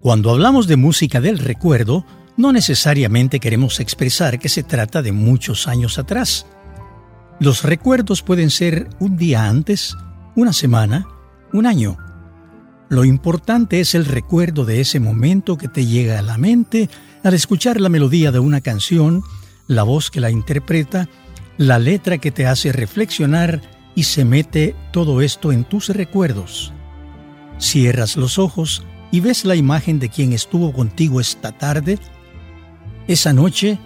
Cuando hablamos de música del recuerdo, no necesariamente queremos expresar que se trata de muchos años atrás. Los recuerdos pueden ser un día antes, una semana, un año. Lo importante es el recuerdo de ese momento que te llega a la mente al escuchar la melodía de una canción, la voz que la interpreta, la letra que te hace reflexionar y se mete todo esto en tus recuerdos. Cierras los ojos y ves la imagen de quien estuvo contigo esta tarde, esa noche,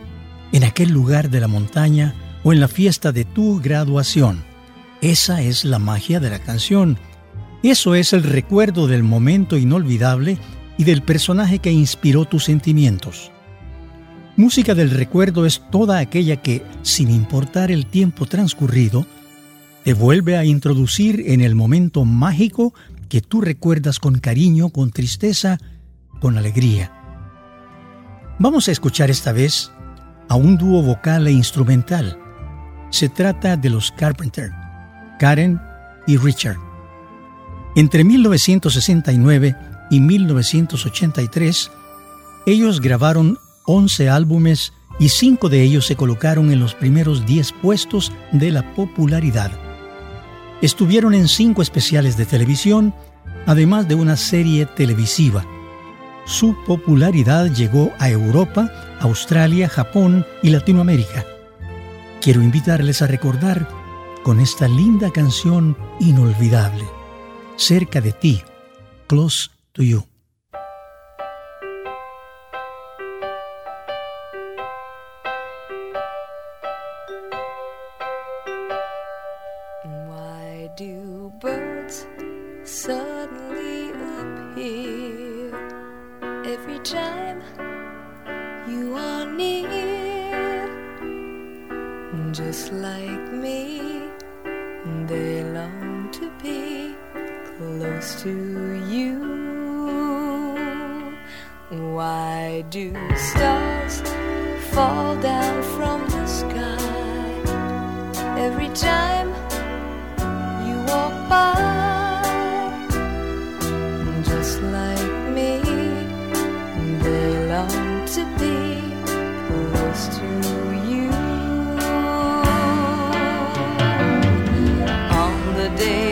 en aquel lugar de la montaña o en la fiesta de tu graduación. Esa es la magia de la canción. Eso es el recuerdo del momento inolvidable y del personaje que inspiró tus sentimientos. Música del recuerdo es toda aquella que, sin importar el tiempo transcurrido, te vuelve a introducir en el momento mágico que tú recuerdas con cariño, con tristeza, con alegría. Vamos a escuchar esta vez a un dúo vocal e instrumental. Se trata de los Carpenter, Karen y Richard. Entre 1969 y 1983, ellos grabaron 11 álbumes y 5 de ellos se colocaron en los primeros 10 puestos de la popularidad. Estuvieron en cinco especiales de televisión, además de una serie televisiva. Su popularidad llegó a Europa, Australia, Japón y Latinoamérica. Quiero invitarles a recordar con esta linda canción inolvidable, Cerca de ti, Close to You.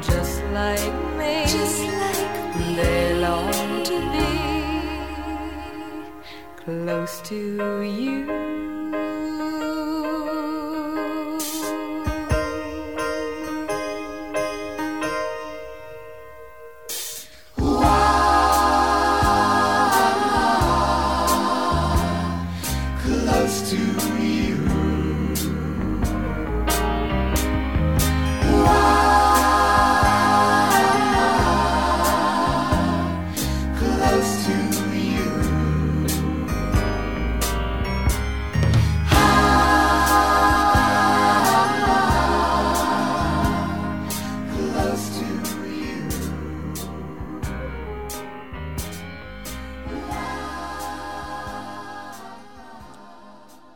Just like me, just like they long to be close to you.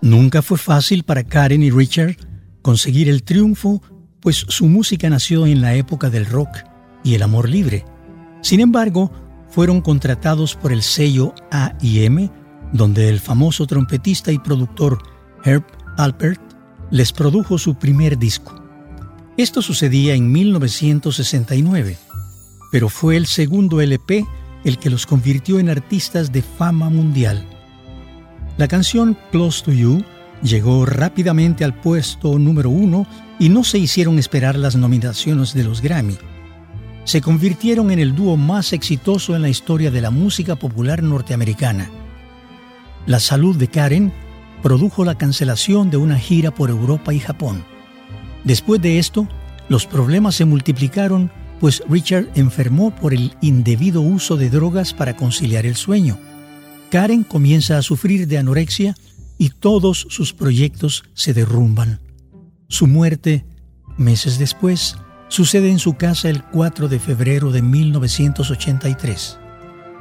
Nunca fue fácil para Karen y Richard conseguir el triunfo, pues su música nació en la época del rock y el amor libre. Sin embargo, fueron contratados por el sello A&M, donde el famoso trompetista y productor Herb Alpert les produjo su primer disco. Esto sucedía en 1969, pero fue el segundo LP el que los convirtió en artistas de fama mundial. La canción Close to You llegó rápidamente al puesto número uno y no se hicieron esperar las nominaciones de los Grammy. Se convirtieron en el dúo más exitoso en la historia de la música popular norteamericana. La salud de Karen produjo la cancelación de una gira por Europa y Japón. Después de esto, los problemas se multiplicaron, pues Richard enfermó por el indebido uso de drogas para conciliar el sueño. Karen comienza a sufrir de anorexia y todos sus proyectos se derrumban. Su muerte, meses después, sucede en su casa el 4 de febrero de 1983.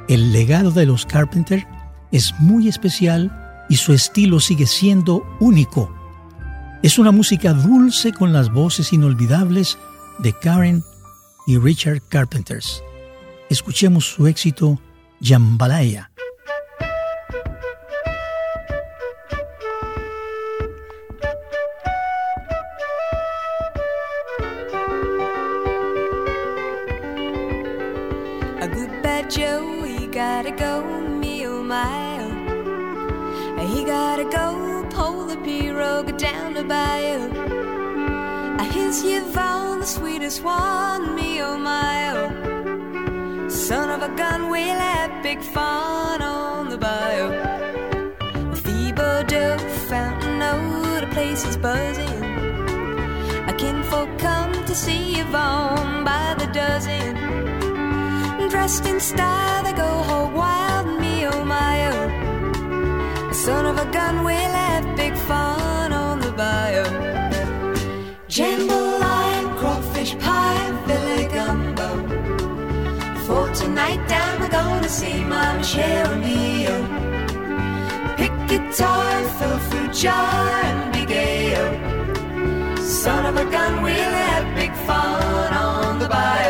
El legado de los Carpenter es muy especial y su estilo sigue siendo único. Es una música dulce con las voces inolvidables de Karen y Richard Carpenters. Escuchemos su éxito Jambalaya. Down the bayou. Here's Yvonne, the sweetest one, me oh my oh. Son of a gun, we'll have big fun on the bayou. Thibodeau, Fountain Road, the place is buzzing. A kinfolk come to see Yvonne by the dozen. Dressed in style, they go whole wild, me oh my oh. Son of a gun, we'll have big fun For tonight down, we're gonna see Mama Cherubio. Pick guitar, fill fruit jar, and be gay. Son of a gun, we'll have big fun on the bayou.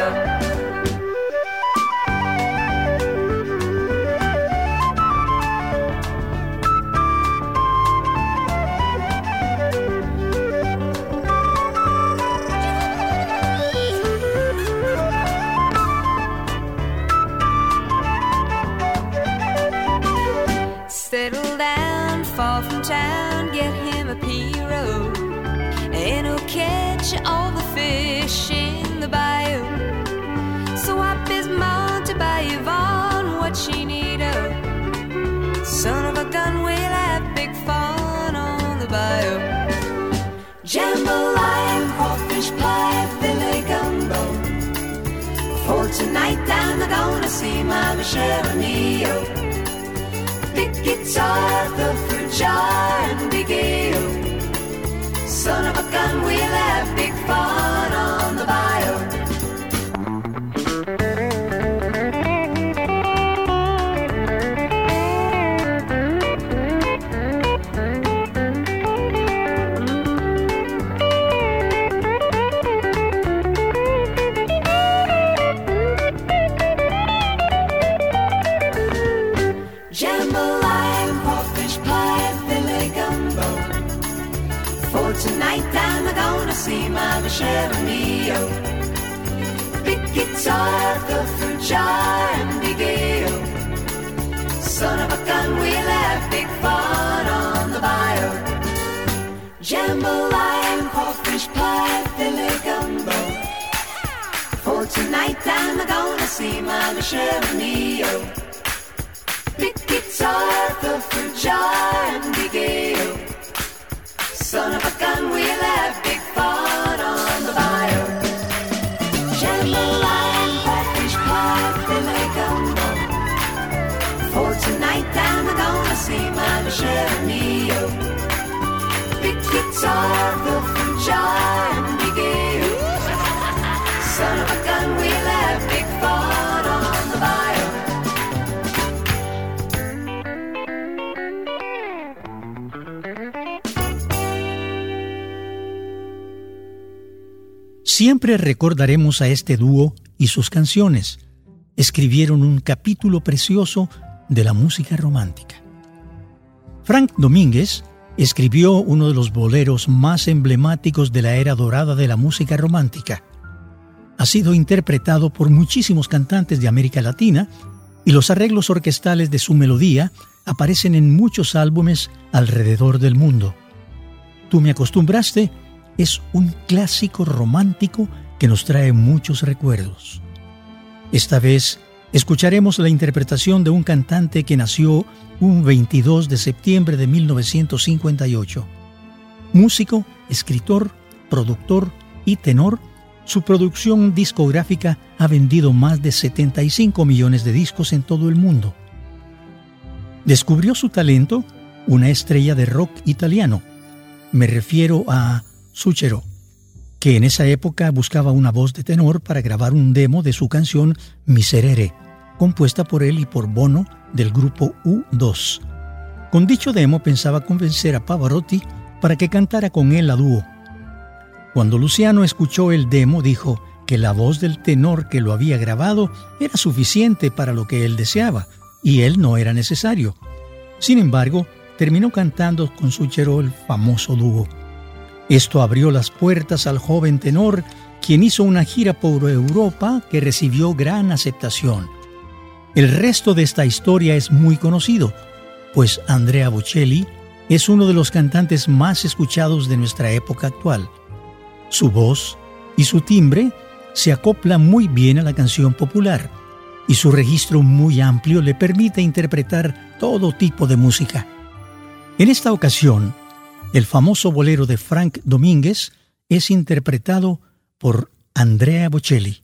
Siempre recordaremos a este dúo y sus canciones. Escribieron un capítulo precioso de la música romántica. Frank Domínguez escribió uno de los boleros más emblemáticos de la era dorada de la música romántica. Ha sido interpretado por muchísimos cantantes de América Latina y los arreglos orquestales de su melodía aparecen en muchos álbumes alrededor del mundo. Tú me acostumbraste es un clásico romántico que nos trae muchos recuerdos. Esta vez escucharemos la interpretación de un cantante que nació un 22 de septiembre de 1958. Músico, escritor, productor y tenor, su producción discográfica ha vendido más de 75 millones de discos en todo el mundo. Descubrió su talento una estrella de rock italiano. Me refiero a Suchero, que en esa época buscaba una voz de tenor para grabar un demo de su canción Miserere, compuesta por él y por Bono del grupo U2. Con dicho demo pensaba convencer a Pavarotti para que cantara con él a dúo. Cuando Luciano escuchó el demo dijo que la voz del tenor que lo había grabado era suficiente para lo que él deseaba y él no era necesario. Sin embargo, terminó cantando con Suchero el famoso dúo. Esto abrió las puertas al joven tenor, quien hizo una gira por Europa que recibió gran aceptación. El resto de esta historia es muy conocido, pues Andrea Bocelli es uno de los cantantes más escuchados de nuestra época actual. Su voz y su timbre se acoplan muy bien a la canción popular, y su registro muy amplio le permite interpretar todo tipo de música. En esta ocasión, el famoso bolero de Frank Domínguez es interpretado por Andrea Bocelli.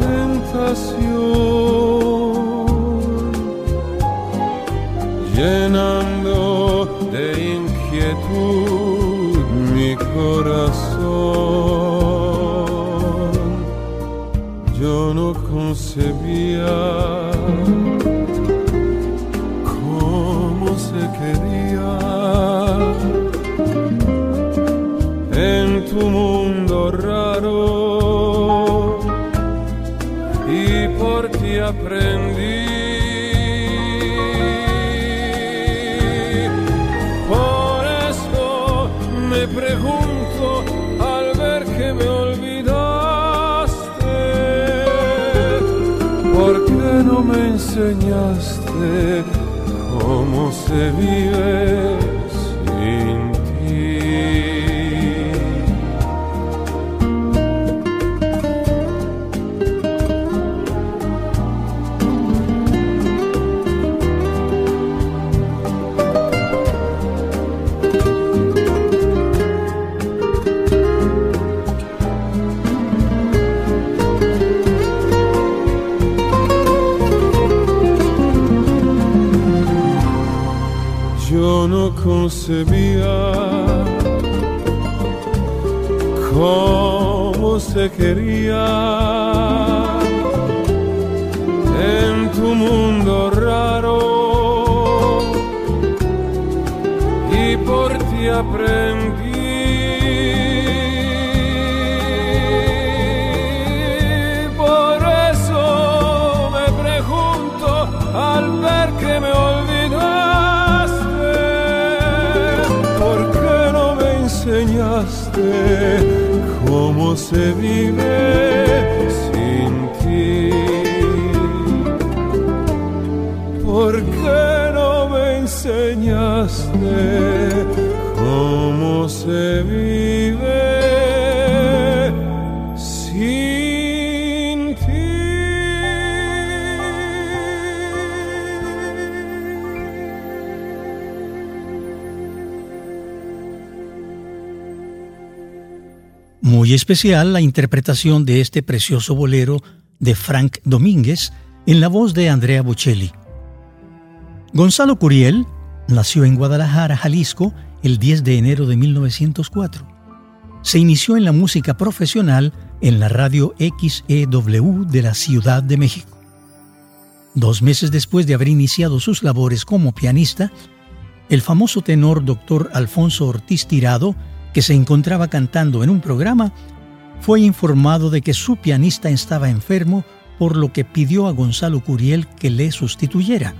inquietud mi corazón. Yo no concebía cómo se quería en tu mundo raro y por ti aprendí. Me enseñaste cómo se vive concebía cómo cómo se vive sin ti? ¿Por qué no me enseñaste cómo se vive Muy especial la interpretación de este precioso bolero de Frank Domínguez en la voz de Andrea Bocelli. Gonzalo Curiel nació en Guadalajara, Jalisco, el 10 de enero de 1904. Se inició en la música profesional en la radio XEW de la Ciudad de México. Dos meses después de haber iniciado sus labores como pianista, el famoso tenor Dr. Alfonso Ortiz Tirado, que se encontraba cantando en un programa, fue informado de que su pianista estaba enfermo, por lo que pidió a Gonzalo Curiel que le sustituyera.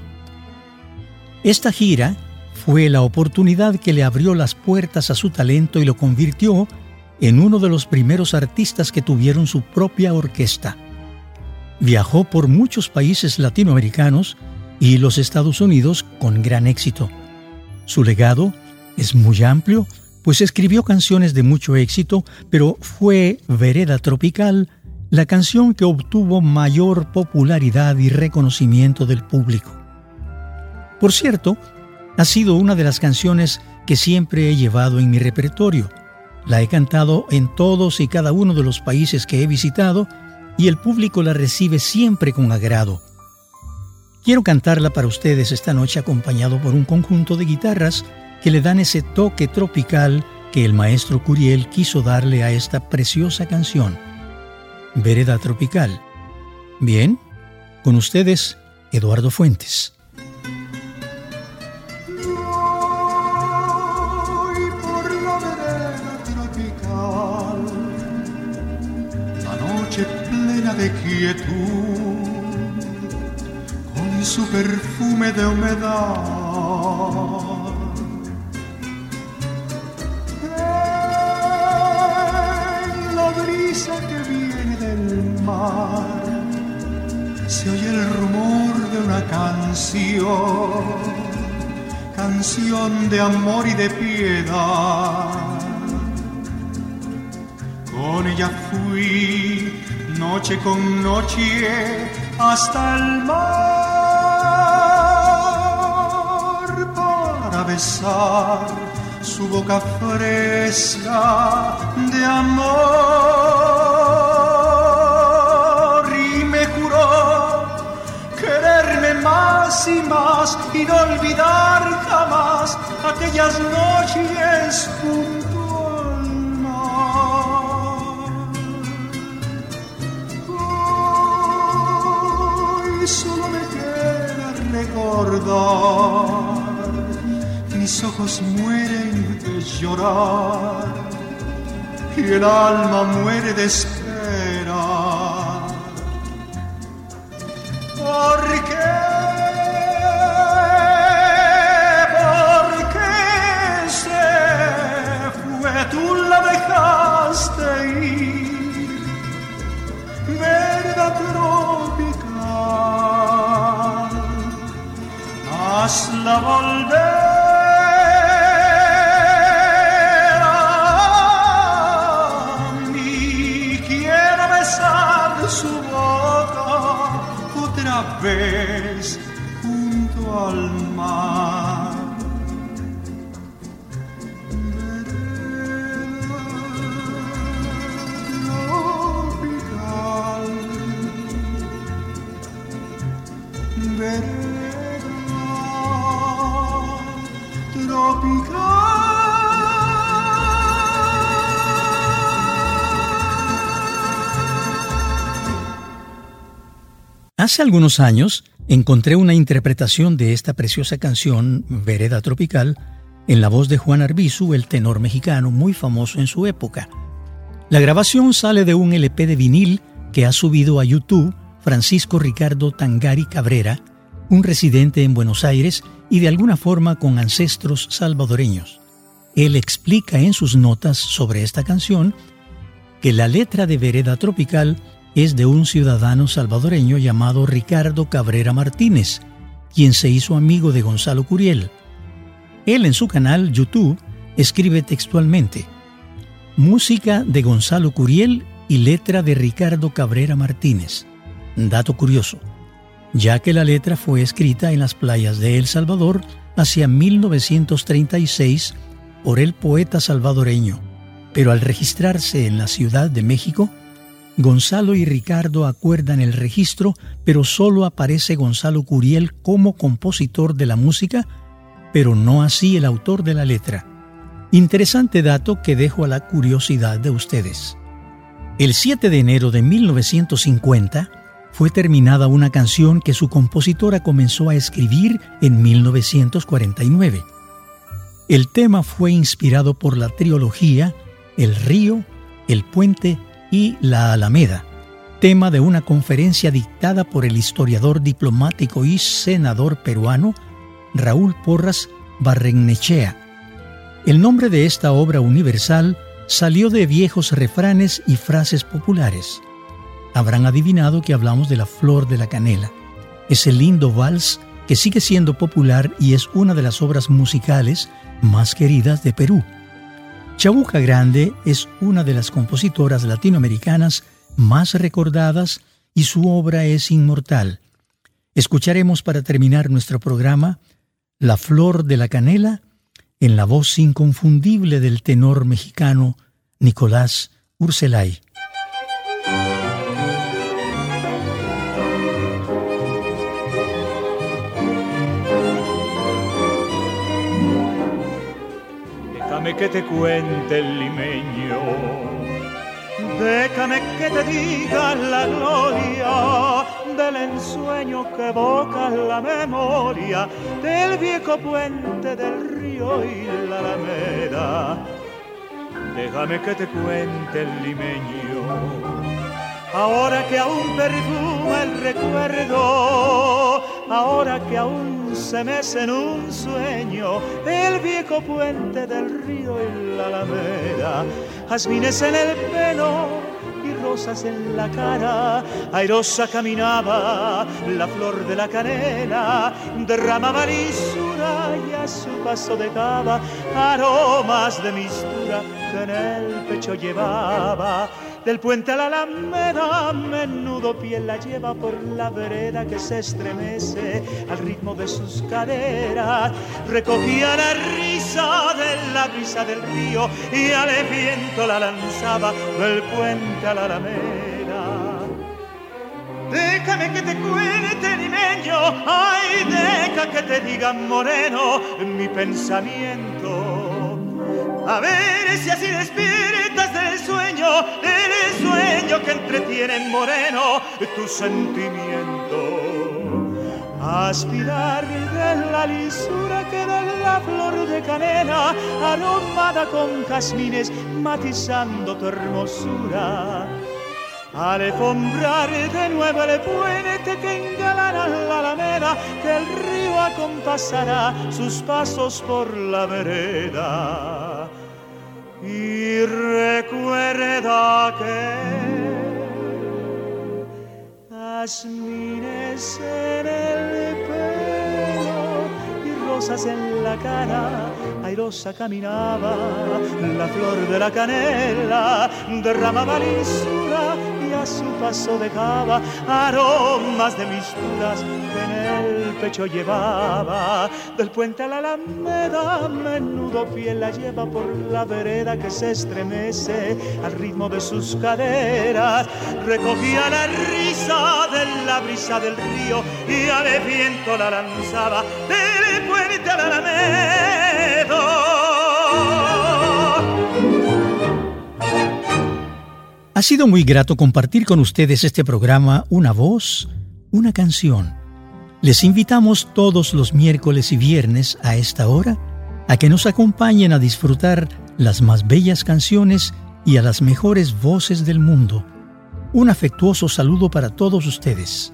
Esta gira fue la oportunidad que le abrió las puertas a su talento y lo convirtió en uno de los primeros artistas que tuvieron su propia orquesta. Viajó por muchos países latinoamericanos y los Estados Unidos con gran éxito. Su legado es muy amplio, pues escribió canciones de mucho éxito, pero fue Vereda Tropical la canción que obtuvo mayor popularidad y reconocimiento del público. Por cierto, ha sido una de las canciones que siempre he llevado en mi repertorio. La he cantado en todos y cada uno de los países que he visitado y el público la recibe siempre con agrado. Quiero cantarla para ustedes esta noche acompañado por un conjunto de guitarras que le dan ese toque tropical que el maestro Curiel quiso darle a esta preciosa canción. Vereda Tropical. Bien, con ustedes, Eduardo Fuentes. De quietud, con su perfume de humedad. Brisa que viene del mar, se oye el rumor de una canción canción de amor y de piedad. Con ella fui noche con noche hasta el mar para besar su boca fresca de amor y me juró quererme más y más y no olvidar jamás aquellas noches junto al. Hoy solo me queda recordar, mis ojos mueren de llorar y el alma muere de esperar. Hace algunos años encontré una interpretación de esta preciosa canción, Vereda Tropical, en la voz de Juan Arbizu, el tenor mexicano muy famoso en su época. La grabación sale de un LP de vinil que ha subido a YouTube Francisco Ricardo Tangari Cabrera, un residente en Buenos Aires y de alguna forma con ancestros salvadoreños. Él explica en sus notas sobre esta canción que la letra de Vereda Tropical es de un ciudadano salvadoreño llamado Ricardo Cabrera Martínez, quien se hizo amigo de Gonzalo Curiel. Él en su canal YouTube escribe textualmente, Música de Gonzalo Curiel y letra de Ricardo Cabrera Martínez. Dato curioso, ya que la letra fue escrita en las playas de El Salvador hacia 1936 por el poeta salvadoreño, pero al registrarse en la Ciudad de México, Gonzalo y Ricardo acuerdan el registro, pero solo aparece Gonzalo Curiel como compositor de la música, pero no así el autor de la letra. Interesante dato que dejo a la curiosidad de ustedes. El 7 de enero de 1950 fue terminada una canción que su compositora comenzó a escribir en 1949. El tema fue inspirado por la trilogía El río, El puente y La Alameda, tema de una conferencia dictada por el historiador diplomático y senador peruano Raúl Porras Barrenechea. El nombre de esta obra universal salió de viejos refranes y frases populares. Habrán adivinado que hablamos de la flor de la canela, ese lindo vals que sigue siendo popular y es una de las obras musicales más queridas de Perú. Chabuca Grande es una de las compositoras latinoamericanas más recordadas y su obra es inmortal. Escucharemos para terminar nuestro programa La Flor de la Canela en la voz inconfundible del tenor mexicano Nicolás Urselay. Déjame que te cuente el limeño, déjame que te diga la gloria del ensueño que evoca la memoria del viejo puente del río y la alameda. Déjame que te cuente el limeño, ahora que aún perfuma el recuerdo, ahora que aún se mece un sueño el viejo puente del río y la alameda, jazmines en el pelo y rosas en la cara, airosa caminaba la flor de la canela, derramaba lisura y a su paso dejaba aromas de mistura que en el pecho llevaba. Del puente a la alameda, menudo piel la lleva por la vereda que se estremece al ritmo de sus caderas. Recogía la risa de la brisa del río y al viento la lanzaba del puente a la alameda. déjame que te cuente limeño, ay, deja que te diga moreno mi pensamiento. A ver si así despiertas del sueño, sueño que entretiene moreno tu sentimiento. Aspirar de la lisura que da la flor de canela, aromada con jazmines, matizando tu hermosura alfombrar de nuevo el puente que engalana la alameda, que el río acompasará sus pasos por la vereda. Y recuerda que jazmines en el pelo y rosas en la cara. Airosa caminaba, la flor de la canela derramaba lisura a su paso dejaba aromas de misturas en el pecho llevaba. Del puente a la alameda, menudo fiel la lleva por la vereda que se estremece al ritmo de sus caderas. Recogía la risa de la brisa del río y al viento la lanzaba del puente a la alameda. Ha sido muy grato compartir con ustedes este programa Una voz, una canción. Les invitamos todos los miércoles y viernes a esta hora a que nos acompañen a disfrutar las más bellas canciones y a las mejores voces del mundo. Un afectuoso saludo para todos ustedes.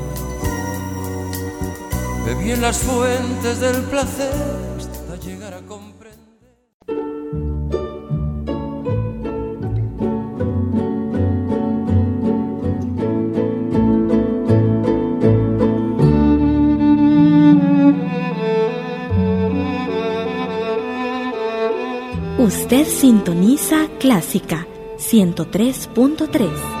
Bebí en las fuentes del placer hasta llegar a comprender. Usted sintoniza Clásica 103.3.